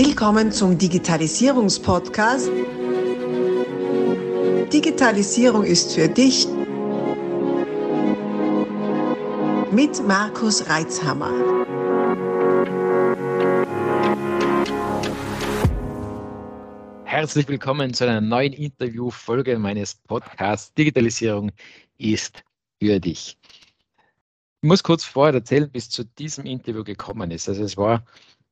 Willkommen zum Digitalisierungspodcast. Digitalisierung ist für dich mit Markus Reitzhammer. Herzlich willkommen zu einer neuen Interviewfolge meines Podcasts Digitalisierung ist für dich. Ich muss kurz vorher erzählen, bis zu diesem Interview gekommen ist. Also es war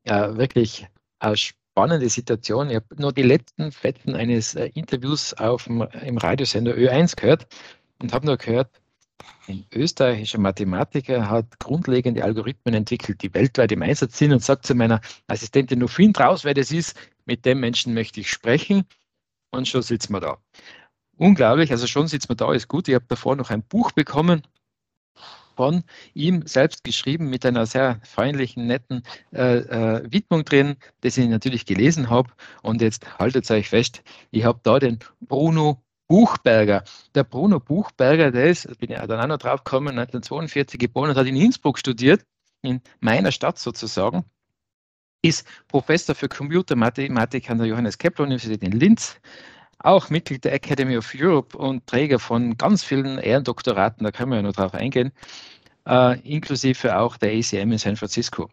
äh, wirklich eine spannende Situation. Ich habe nur die letzten Fetten eines äh, Interviews auf dem, im Radiosender Ö1 gehört und habe nur gehört, ein österreichischer Mathematiker hat grundlegende Algorithmen entwickelt, die weltweit im Einsatz sind und sagt zu meiner Assistentin, nur find raus, wer das ist, mit dem Menschen möchte ich sprechen und schon sitzen wir da. Unglaublich, also schon sitzen wir da, ist gut. Ich habe davor noch ein Buch bekommen, von ihm selbst geschrieben mit einer sehr freundlichen, netten äh, äh, Widmung drin, das ich natürlich gelesen habe. Und jetzt haltet euch fest, ich habe da den Bruno Buchberger. Der Bruno Buchberger, der ist, bin ich dann auch noch drauf gekommen, 1942 geboren und hat in Innsbruck studiert, in meiner Stadt sozusagen, ist Professor für Computermathematik an der Johannes Kepler Universität in Linz, auch Mitglied der Academy of Europe und Träger von ganz vielen Ehrendoktoraten, da können wir ja noch drauf eingehen, äh, inklusive auch der ACM in San Francisco.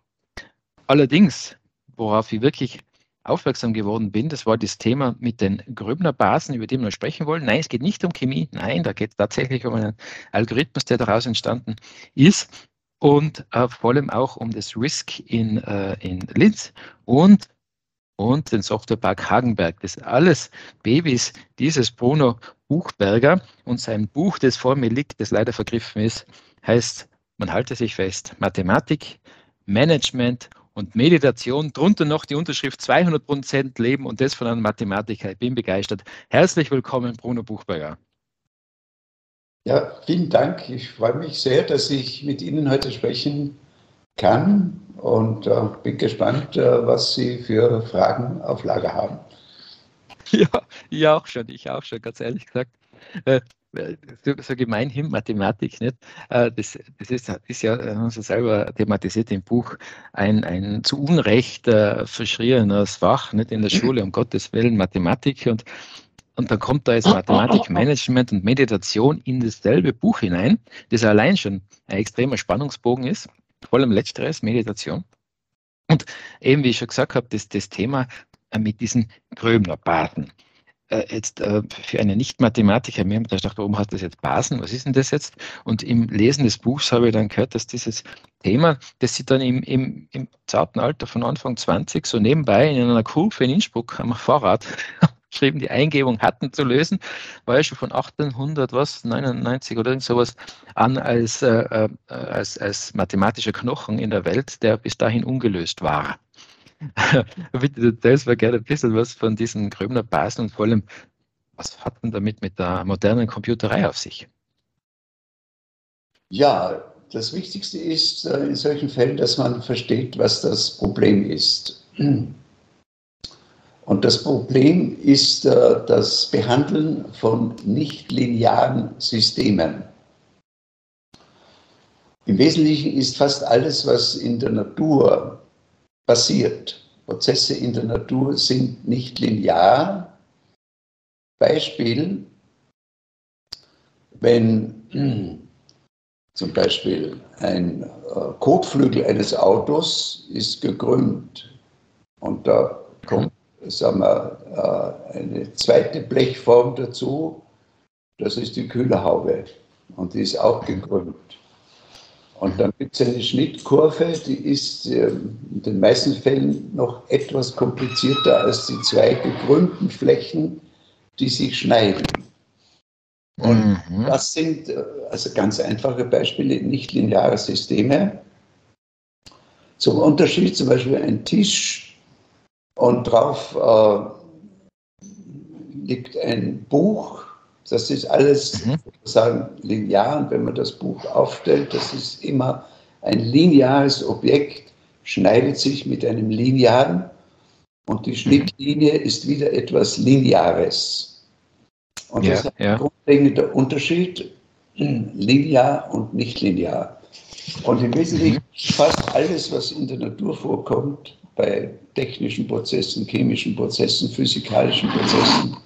Allerdings, worauf ich wirklich aufmerksam geworden bin, das war das Thema mit den Gröbner-Basen, über die wir sprechen wollen. Nein, es geht nicht um Chemie, nein, da geht es tatsächlich um einen Algorithmus, der daraus entstanden ist und äh, vor allem auch um das RISC in, äh, in Linz und und den Softwarepark Hagenberg. Das sind alles Babys dieses Bruno Buchberger und sein Buch, das vor mir liegt, das leider vergriffen ist, heißt, man halte sich fest, Mathematik, Management und Meditation, drunter noch die Unterschrift 200 Prozent Leben und das von einem Mathematiker. Ich bin begeistert. Herzlich willkommen, Bruno Buchberger. Ja, vielen Dank. Ich freue mich sehr, dass ich mit Ihnen heute sprechen kann und äh, bin gespannt, äh, was Sie für Fragen auf Lager haben. Ja, ich auch schon, ich auch schon, ganz ehrlich gesagt. Äh, so, so gemeinhin Mathematik, nicht? Äh, das, das ist, ist ja, haben Sie selber thematisiert im Buch, ein, ein zu Unrecht äh, verschriebenes Fach, nicht in der Schule, um Gottes Willen, Mathematik. Und, und dann kommt da jetzt Mathematikmanagement und Meditation in dasselbe Buch hinein, das allein schon ein extremer Spannungsbogen ist vor allem letzteres, Meditation. Und eben, wie ich schon gesagt habe, das, das Thema äh, mit diesen Gröbner-Basen. Äh, jetzt äh, für einen Nicht-Mathematiker, mir haben da gedacht, warum hat das jetzt Basen? Was ist denn das jetzt? Und im Lesen des Buchs habe ich dann gehört, dass dieses Thema, das sie dann im, im, im zarten Alter von Anfang 20 so nebenbei in einer Kurve in Innsbruck am Fahrrad geschrieben, die Eingebung hatten zu lösen, war ja schon von 1800 was, 99 oder irgend sowas an als, äh, äh, als, als mathematischer Knochen in der Welt, der bis dahin ungelöst war. Bitte, das war gerne ein bisschen was von diesen Gröbner Basen und vor allem, was hat denn damit mit der modernen Computerei auf sich? Ja, das Wichtigste ist äh, in solchen Fällen, dass man versteht, was das Problem ist. Und das Problem ist äh, das Behandeln von nichtlinearen Systemen. Im Wesentlichen ist fast alles, was in der Natur passiert, Prozesse in der Natur sind nicht linear. Beispiel, wenn zum Beispiel ein äh, Kotflügel eines Autos ist gekrümmt und da kommt sagen wir, äh, eine zweite Blechform dazu. Das ist die Kühlerhaube und die ist auch gekrümmt. Und dann gibt es eine Schnittkurve, die ist ähm, in den meisten Fällen noch etwas komplizierter als die zwei gekrümmten Flächen, die sich schneiden. Und mhm. das sind äh, also ganz einfache Beispiele, nicht lineare Systeme. Zum Unterschied zum Beispiel ein Tisch und drauf äh, liegt ein Buch. Das ist alles mhm. sozusagen linear. Und wenn man das Buch aufstellt, das ist immer ein lineares Objekt, schneidet sich mit einem linearen und die Schnittlinie ist wieder etwas Lineares. Und ja, das ist ein ja. grundlegender Unterschied, linear und nicht linear. Und im Wesentlichen fast alles, was in der Natur vorkommt, bei technischen Prozessen, chemischen Prozessen, physikalischen Prozessen,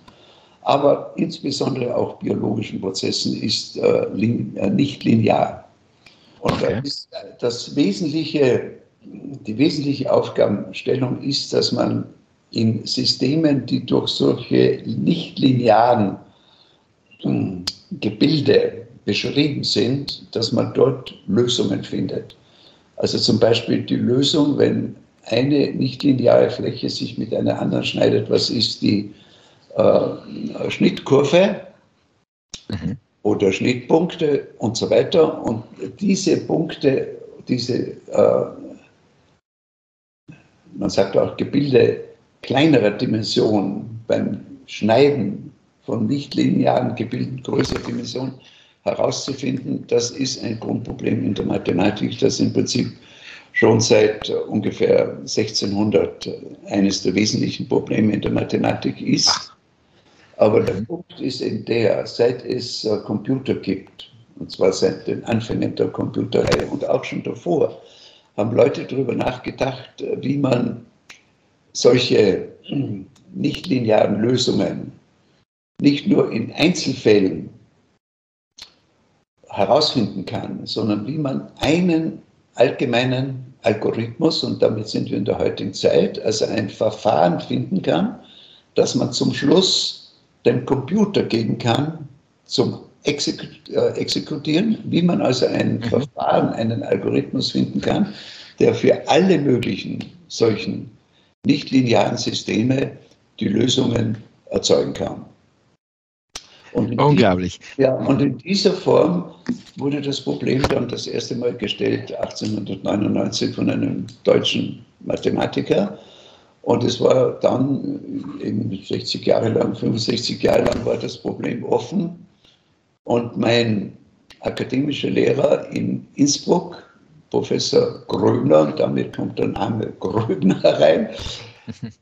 aber insbesondere auch biologischen Prozessen, ist äh, lin äh, nicht linear. Und okay. das, das wesentliche, die wesentliche Aufgabenstellung ist, dass man in Systemen, die durch solche nicht linearen hm, Gebilde beschrieben sind, dass man dort Lösungen findet. Also zum Beispiel die Lösung, wenn eine nichtlineare Fläche sich mit einer anderen schneidet, was ist die äh, Schnittkurve mhm. oder Schnittpunkte und so weiter. Und diese Punkte, diese, äh, man sagt auch Gebilde kleinerer Dimension beim Schneiden von nichtlinearen Gebilden größerer Dimension herauszufinden, das ist ein Grundproblem in der Mathematik, das im Prinzip schon seit ungefähr 1600 eines der wesentlichen Probleme in der Mathematik ist. Aber der Punkt ist in der, seit es äh, Computer gibt, und zwar seit den Anfängen der Computerei und auch schon davor, haben Leute darüber nachgedacht, äh, wie man solche nichtlinearen Lösungen nicht nur in Einzelfällen herausfinden kann, sondern wie man einen allgemeinen Algorithmus, und damit sind wir in der heutigen Zeit, also ein Verfahren finden kann, dass man zum Schluss dem Computer geben kann, zum Exekut äh, Exekutieren, wie man also ein mhm. Verfahren, einen Algorithmus finden kann, der für alle möglichen solchen nichtlinearen Systeme die Lösungen erzeugen kann. Unglaublich. Die, ja, und in dieser Form wurde das Problem dann das erste Mal gestellt, 1899 von einem deutschen Mathematiker. Und es war dann eben 60 Jahre lang, 65 Jahre lang war das Problem offen. Und mein akademischer Lehrer in Innsbruck, Professor Gröbner, und damit kommt der Name Gröbner rein,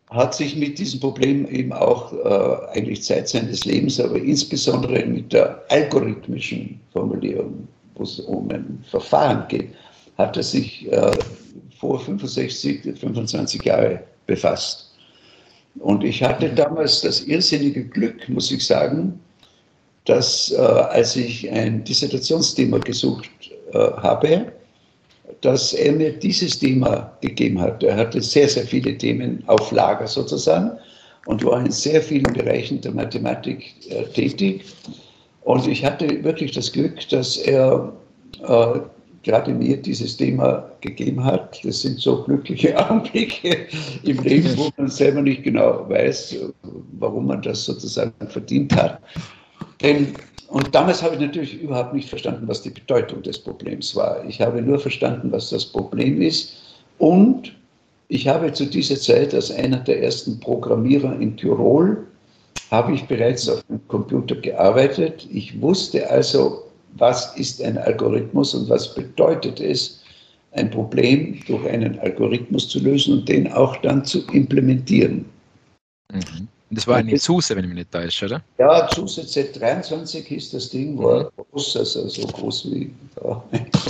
hat sich mit diesem Problem eben auch äh, eigentlich Zeit seines Lebens, aber insbesondere mit der algorithmischen Formulierung, wo es um ein Verfahren geht, hat er sich äh, vor 65, 25 Jahren befasst. Und ich hatte damals das irrsinnige Glück, muss ich sagen, dass äh, als ich ein Dissertationsthema gesucht äh, habe, dass er mir dieses Thema gegeben hat. Er hatte sehr, sehr viele Themen auf Lager sozusagen und war in sehr vielen Bereichen der Mathematik äh, tätig. Und ich hatte wirklich das Glück, dass er äh, gerade mir dieses Thema gegeben hat. Das sind so glückliche Augenblicke im Leben, wo man selber nicht genau weiß, warum man das sozusagen verdient hat. Denn und damals habe ich natürlich überhaupt nicht verstanden, was die Bedeutung des Problems war. Ich habe nur verstanden, was das Problem ist. Und ich habe zu dieser Zeit als einer der ersten Programmierer in Tirol, habe ich bereits auf dem Computer gearbeitet. Ich wusste also, was ist ein Algorithmus und was bedeutet es, ein Problem durch einen Algorithmus zu lösen und den auch dann zu implementieren. Mhm. Das war eine SUSE, wenn ich mich nicht täusche, oder? Ja, SUSE Z23 hieß das Ding, war mhm. groß, also so groß wie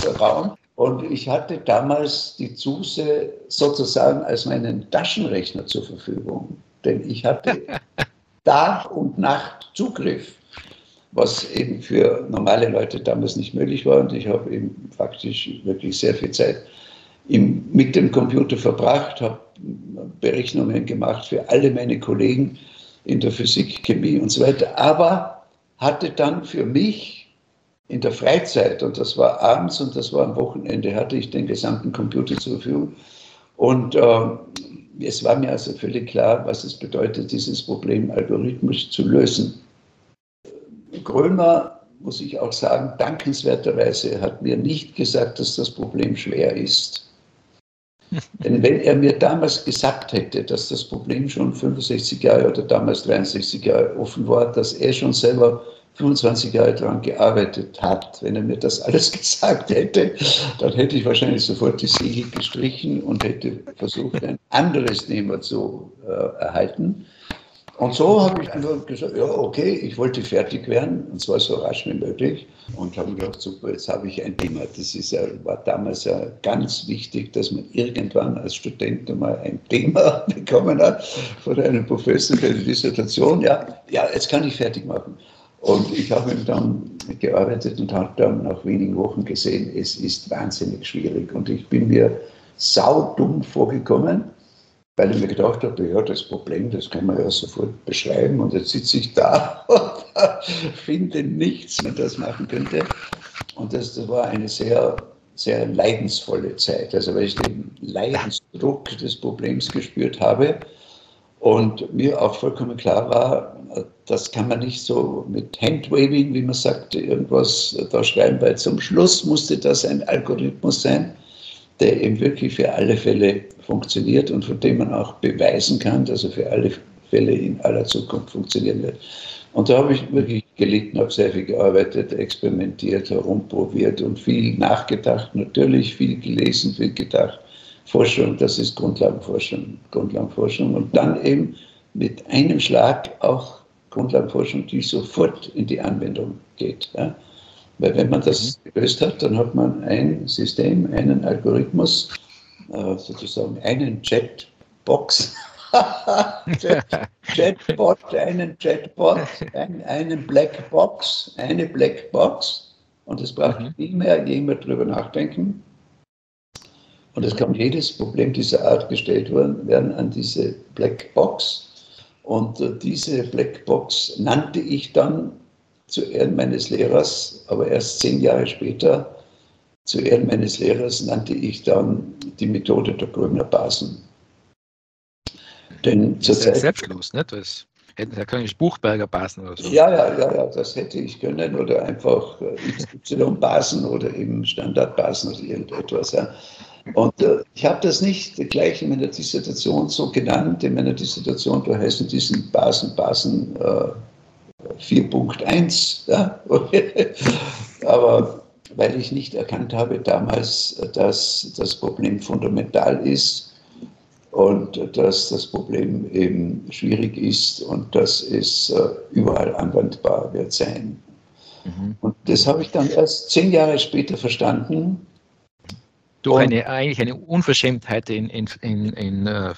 der Raum. Und ich hatte damals die SUSE sozusagen als meinen Taschenrechner zur Verfügung. Denn ich hatte Tag und Nacht Zugriff, was eben für normale Leute damals nicht möglich war. Und ich habe eben faktisch wirklich sehr viel Zeit im, mit dem Computer verbracht, habe Berechnungen gemacht für alle meine Kollegen in der Physik, Chemie und so weiter, aber hatte dann für mich in der Freizeit, und das war abends und das war am Wochenende, hatte ich den gesamten Computer zur Verfügung. Und äh, es war mir also völlig klar, was es bedeutet, dieses Problem algorithmisch zu lösen. Grömer, muss ich auch sagen, dankenswerterweise hat mir nicht gesagt, dass das Problem schwer ist. Denn wenn er mir damals gesagt hätte, dass das Problem schon 65 Jahre oder damals 63 Jahre offen war, dass er schon selber 25 Jahre daran gearbeitet hat, wenn er mir das alles gesagt hätte, dann hätte ich wahrscheinlich sofort die Siegel gestrichen und hätte versucht, ein anderes Thema zu äh, erhalten. Und so habe ich einfach gesagt, ja, okay, ich wollte fertig werden, und zwar so rasch wie möglich. Und habe gedacht, super, jetzt habe ich ein Thema. Das ist ja, war damals ja ganz wichtig, dass man irgendwann als Student einmal ein Thema bekommen hat von einem Professor für die Dissertation. Ja, ja, jetzt kann ich fertig machen. Und ich habe dann gearbeitet und habe dann nach wenigen Wochen gesehen, es ist wahnsinnig schwierig. Und ich bin mir saudumm vorgekommen, weil ich mir gedacht habe, ja, das Problem, das kann man ja sofort beschreiben. Und jetzt sitze ich da und finde nichts, wenn das machen könnte. Und das, das war eine sehr, sehr leidensvolle Zeit. Also weil ich den Leidensdruck des Problems gespürt habe und mir auch vollkommen klar war, das kann man nicht so mit Handwaving, wie man sagt, irgendwas da schreiben, weil zum Schluss musste das ein Algorithmus sein, der eben wirklich für alle Fälle funktioniert und von dem man auch beweisen kann, dass er für alle Fälle in aller Zukunft funktionieren wird. Und da habe ich wirklich gelitten, habe sehr viel gearbeitet, experimentiert, herumprobiert und viel nachgedacht, natürlich viel gelesen, viel gedacht. Forschung, das ist Grundlagenforschung, Grundlagenforschung. Und dann eben mit einem Schlag auch Grundlagenforschung, die sofort in die Anwendung geht. Ja. Weil wenn man das mhm. gelöst hat, dann hat man ein System, einen Algorithmus, äh, sozusagen einen Chatbox, Chatbot, einen Chatbot, ein, einen Blackbox, eine Blackbox. Und es braucht mhm. nicht mehr jemand drüber nachdenken. Und es kann jedes Problem dieser Art gestellt werden an diese Blackbox. Und äh, diese Blackbox nannte ich dann zu Ehren meines Lehrers, aber erst zehn Jahre später, zu Ehren meines Lehrers nannte ich dann die Methode der Gröner Basen. Denn das ist ja selbstlos, ne? Das hätten ja keine Buchberger Basen oder so. Ja, ja, ja, ja, das hätte ich können oder einfach äh, XY-Basen oder eben Standardbasen oder irgendetwas. Ja. Und äh, ich habe das nicht gleich in meiner Dissertation so genannt. In meiner Dissertation, da heißen diesen Basen, Basen äh, 4.1. Ja? Aber weil ich nicht erkannt habe damals, dass das Problem fundamental ist und dass das Problem eben schwierig ist und dass es äh, überall anwendbar wird sein. Mhm. Und das habe ich dann erst zehn Jahre später verstanden durch eine, eigentlich eine Unverschämtheit in, in, in, in uh,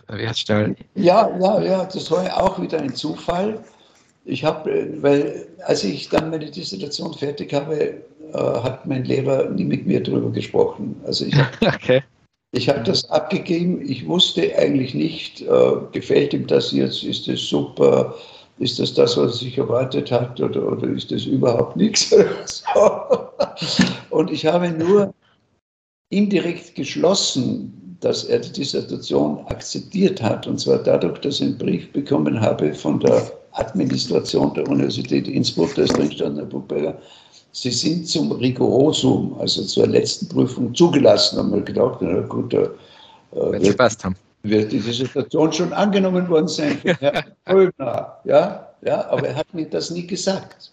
Ja, ja, ja, das war ja auch wieder ein Zufall. Ich habe, äh, weil als ich dann meine Dissertation fertig habe, äh, hat mein Lehrer nie mit mir darüber gesprochen. Also ich habe okay. hab das abgegeben. Ich wusste eigentlich nicht, äh, gefällt ihm das jetzt, ist das super, ist das das, was er sich erwartet hat oder, oder ist das überhaupt nichts? Und ich habe nur indirekt geschlossen, dass er die Dissertation akzeptiert hat. Und zwar dadurch, dass ich einen Brief bekommen habe von der Administration der Universität Innsbruck, da ist drin stand, Herr Buchberger, Sie sind zum Rigorosum, also zur letzten Prüfung zugelassen. Haben wir gedacht, na gut, da äh, wird, haben. wird die Dissertation schon angenommen worden sein für Herrn Gröbner. Ja, ja, aber er hat mir das nie gesagt.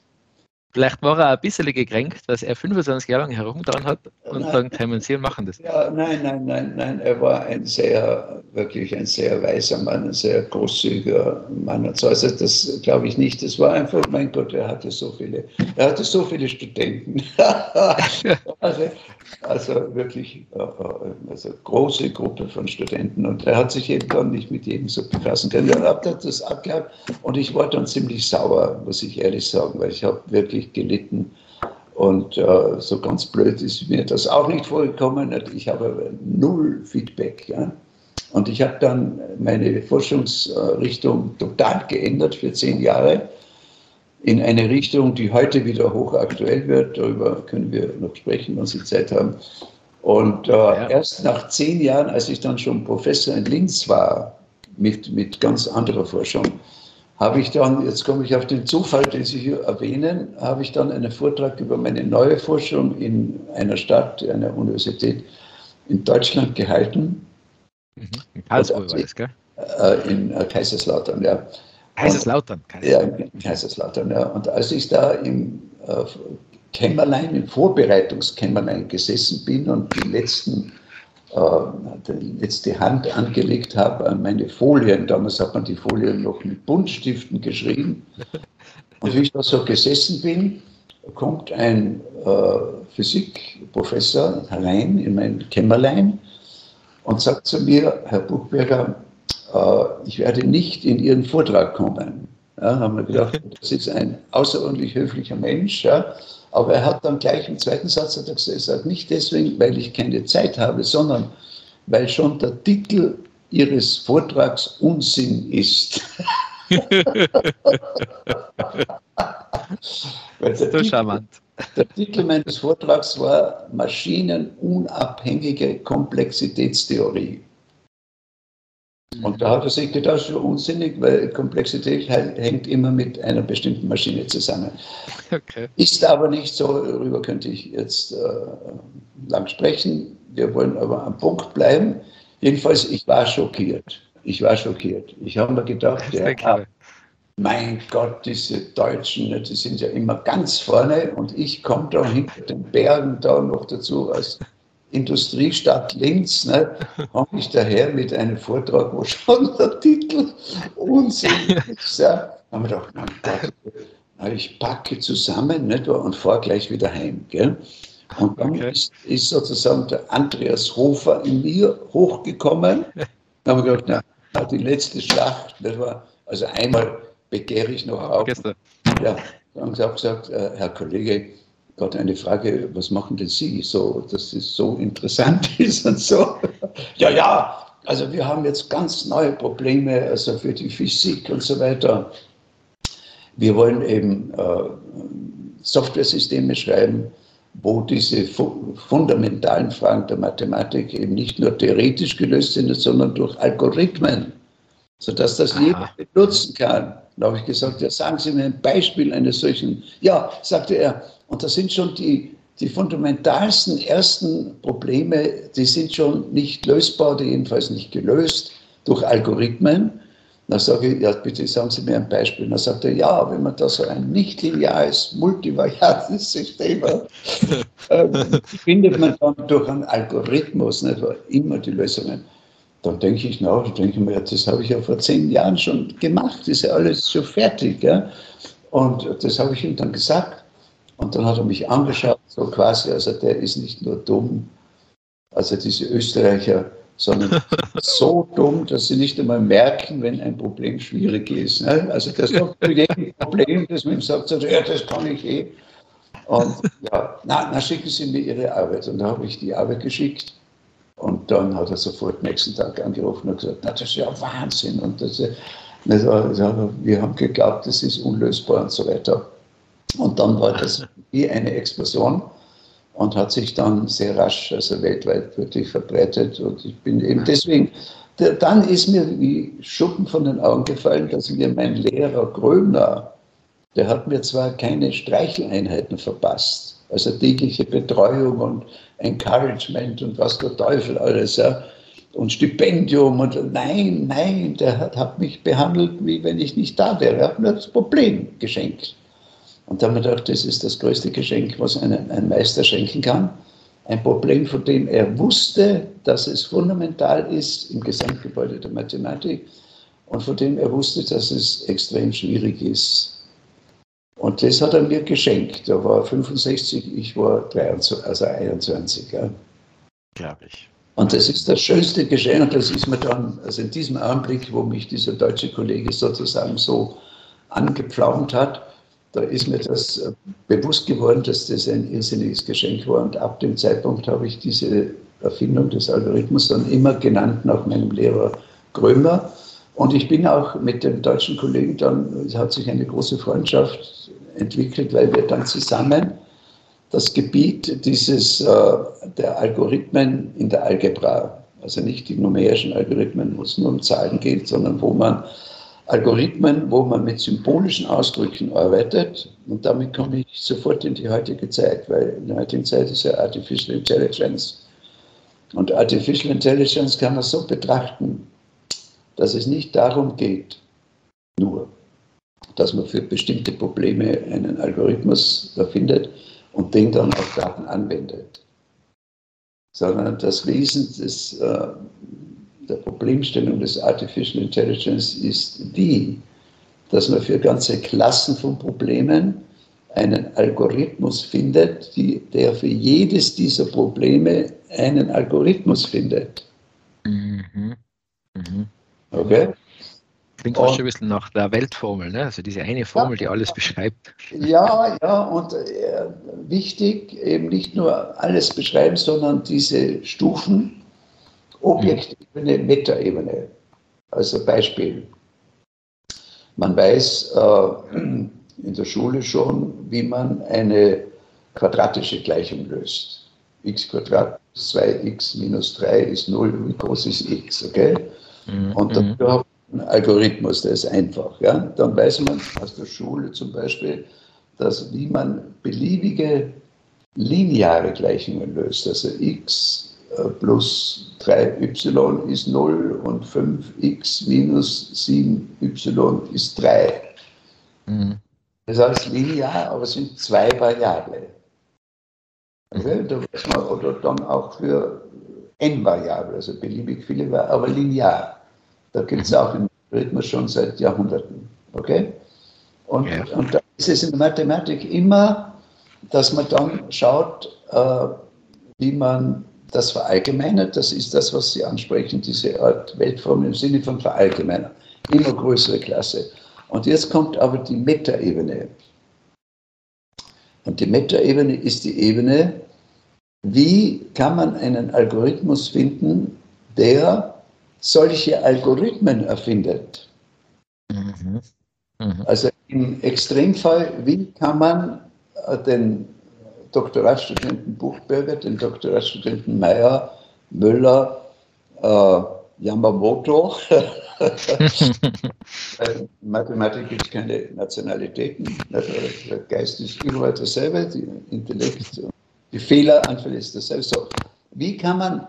Vielleicht war er ein bisschen gekränkt, dass er 25 Jahre lang herumgetan hat und nein, dann können Sie machen das. Ja, nein, nein, nein, nein. Er war ein sehr, wirklich ein sehr weiser Mann, ein sehr großzügiger Mann und so. Also das glaube ich nicht. Das war einfach, mein Gott, er hatte so viele, er hatte so viele Studenten. also, also, wirklich äh, äh, also große Gruppe von Studenten und er hat sich eben dann nicht mit jedem so befassen können. Dann hat er das abgehabt und ich war dann ziemlich sauer, muss ich ehrlich sagen, weil ich habe wirklich wirklich gelitten. Und äh, so ganz blöd ist mir das auch nicht vorgekommen. Ich habe null Feedback. Ja? Und ich habe dann meine Forschungsrichtung total geändert für zehn Jahre in eine Richtung, die heute wieder hochaktuell wird. Darüber können wir noch sprechen, wenn Sie Zeit haben. Und äh, ja. erst nach zehn Jahren, als ich dann schon Professor in Linz war, mit, mit ganz anderer Forschung, habe ich dann, jetzt komme ich auf den Zufall, den Sie hier erwähnen, habe ich dann einen Vortrag über meine neue Forschung in einer Stadt, einer Universität in Deutschland gehalten. Mhm. In Karlsruhe war das, gell? Äh, in äh, Kaiserslautern, ja. Kaiserslautern, Kaiserslautern. Ja, in Kaiserslautern, ja. Und als ich da im äh, Kämmerlein, im Vorbereitungskämmerlein gesessen bin und die letzten äh, jetzt die Hand angelegt habe an meine Folien. Damals hat man die Folien noch mit Buntstiften geschrieben. Und wie ich da so gesessen bin, kommt ein äh, Physikprofessor herein in mein Kämmerlein und sagt zu mir, Herr Buchberger, äh, ich werde nicht in Ihren Vortrag kommen. Ja, haben wir gedacht, das ist ein außerordentlich höflicher Mensch. Ja. Aber er hat dann gleich im zweiten Satz hat er gesagt, nicht deswegen, weil ich keine Zeit habe, sondern weil schon der Titel Ihres Vortrags Unsinn ist. ist so charmant. Der Titel meines Vortrags war Maschinenunabhängige Komplexitätstheorie. Und da hat er sich gedacht, das ist unsinnig, weil Komplexität hängt immer mit einer bestimmten Maschine zusammen. Okay. Ist aber nicht so, darüber könnte ich jetzt äh, lang sprechen. Wir wollen aber am Punkt bleiben. Jedenfalls, ich war schockiert. Ich war schockiert. Ich habe mir gedacht, ja, mein Gott, diese Deutschen, ne, die sind ja immer ganz vorne und ich komme da hinter den Bergen da noch dazu als Industriestadt Linz, ne, komme ich daher mit einem Vortrag, wo schon der Titel unsinnig ist. Ja. Da haben wir gedacht, mein Gott, ich packe zusammen nicht, und fahre gleich wieder heim. Gell? Und dann okay. ist, ist, sozusagen der Andreas Hofer in mir hochgekommen. Da haben wir gedacht, na, die letzte Schlacht, das war, also einmal begehre ich noch auf. Ja, dann habe ich gesagt, äh, Herr Kollege, Gott, eine Frage, was machen denn Sie so, dass es so interessant ist und so? ja, ja, also wir haben jetzt ganz neue Probleme, also für die Physik und so weiter. Wir wollen eben äh, Softwaresysteme schreiben, wo diese fu fundamentalen Fragen der Mathematik eben nicht nur theoretisch gelöst sind, sondern durch Algorithmen, sodass das Aha. jeder benutzen kann. Da habe ich gesagt, ja, sagen Sie mir ein Beispiel eines solchen. Ja, sagte er, und das sind schon die, die fundamentalsten ersten Probleme, die sind schon nicht lösbar, die jedenfalls nicht gelöst durch Algorithmen. Dann sage ich, ja, bitte sagen Sie mir ein Beispiel. Dann sagt er, ja, wenn man da so ein nicht lineares, multivariates System hat, äh, findet man dann durch einen Algorithmus nicht, immer die Lösungen. Dann denke ich nach, denke ich mir, das habe ich ja vor zehn Jahren schon gemacht, ist ja alles schon fertig. Ja? Und das habe ich ihm dann gesagt. Und dann hat er mich angeschaut, so quasi, also der ist nicht nur dumm, also diese Österreicher, sondern so dumm, dass sie nicht einmal merken, wenn ein Problem schwierig ist. Ne? Also das ist doch für jedem Problem, das man ihm sagt, sagt, ja, das kann ich eh. Und ja, na, na, schicken Sie mir Ihre Arbeit. Und da habe ich die Arbeit geschickt. Und dann hat er sofort nächsten Tag angerufen und gesagt, na, das ist ja Wahnsinn. Und das, also, wir haben geglaubt, das ist unlösbar und so weiter. Und dann war das wie eine Explosion und hat sich dann sehr rasch, also weltweit wirklich verbreitet. Und ich bin eben deswegen, dann ist mir wie Schuppen von den Augen gefallen, dass mir mein Lehrer Gröner, der hat mir zwar keine Streicheleinheiten verpasst, also tägliche Betreuung und Encouragement und was der Teufel alles, ja, und Stipendium und nein, nein, der hat, hat mich behandelt, wie wenn ich nicht da wäre. Er hat mir das Problem geschenkt. Und da haben wir gedacht, das ist das größte Geschenk, was ein, ein Meister schenken kann. Ein Problem, von dem er wusste, dass es fundamental ist im Gesamtgebäude der Mathematik und von dem er wusste, dass es extrem schwierig ist. Und das hat er mir geschenkt. Er war 65, ich war 23, also 21. Ja. Glaube ich. Und das ist das schönste Geschenk. Und das ist mir dann, also in diesem Augenblick, wo mich dieser deutsche Kollege sozusagen so angepflaumt hat, da ist mir das äh, bewusst geworden, dass das ein irrsinniges Geschenk war. Und ab dem Zeitpunkt habe ich diese Erfindung des Algorithmus dann immer genannt nach meinem Lehrer Grömer. Und ich bin auch mit dem deutschen Kollegen dann, es hat sich eine große Freundschaft entwickelt, weil wir dann zusammen das Gebiet dieses, äh, der Algorithmen in der Algebra, also nicht die numerischen Algorithmen, wo es nur um Zahlen geht, sondern wo man Algorithmen, wo man mit symbolischen Ausdrücken arbeitet. Und damit komme ich sofort in die heutige Zeit, weil in der heutigen Zeit ist ja Artificial Intelligence. Und Artificial Intelligence kann man so betrachten, dass es nicht darum geht, nur, dass man für bestimmte Probleme einen Algorithmus erfindet und den dann auf Daten anwendet. sondern das Wesen des, äh, der Problemstellung des Artificial Intelligence ist die, dass man für ganze Klassen von Problemen einen Algorithmus findet, die, der für jedes dieser Probleme einen Algorithmus findet. Mhm. Mhm. Okay? Klingt fast schon ein bisschen nach der Weltformel, ne? also diese eine Formel, ja, die alles beschreibt. Ja, ja, und äh, wichtig, eben nicht nur alles beschreiben, sondern diese Stufen, Objektebene, mhm. Metaebene. Also Beispiel. Man weiß äh, in der Schule schon, wie man eine quadratische Gleichung löst. x Quadrat plus 2x minus 3 ist 0, wie groß ist x, okay? Mhm. Und dafür habe ich einen Algorithmus, der ist einfach. Ja? Dann weiß man aus der Schule zum Beispiel, dass wie man beliebige lineare Gleichungen löst, also x plus 3y ist 0 und 5x minus 7y ist 3. Mhm. Das heißt linear, aber es sind zwei Variablen. Okay? Da weiß man, oder dann auch für n-Variable, also beliebig viele, aber linear. Da gibt es auch den Rhythmus schon seit Jahrhunderten. Okay? Und, ja. und da ist es in der Mathematik immer, dass man dann schaut, äh, wie man das verallgemeinert. Das ist das, was Sie ansprechen, diese Art Weltform im Sinne von verallgemeinern. Immer größere Klasse. Und jetzt kommt aber die Metaebene. Und die Metaebene ist die Ebene, wie kann man einen Algorithmus finden, der solche Algorithmen erfindet? Mhm. Mhm. Also im Extremfall, wie kann man äh, den Doktoratstudenten Buchberger, den Doktoratstudenten Meyer, Müller, äh, Yamamoto. In Mathematik gibt es keine Nationalitäten. Der Geist ist überall dasselbe, die Intellekt die Fehleranfälle ist dasselbe. So, wie kann man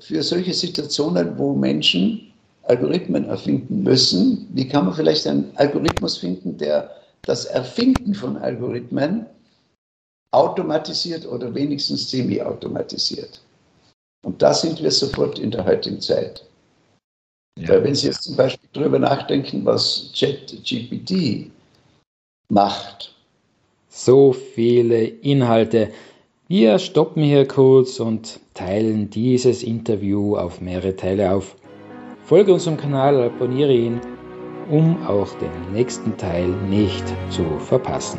für solche Situationen, wo Menschen Algorithmen erfinden müssen, wie kann man vielleicht einen Algorithmus finden, der das Erfinden von Algorithmen automatisiert oder wenigstens semi-automatisiert? Und da sind wir sofort in der heutigen Zeit. Ja. Weil wenn Sie jetzt zum Beispiel darüber nachdenken, was ChatGPT macht. So viele Inhalte. Wir stoppen hier kurz und teilen dieses Interview auf mehrere Teile auf. Folge unserem Kanal, abonniere ihn, um auch den nächsten Teil nicht zu verpassen.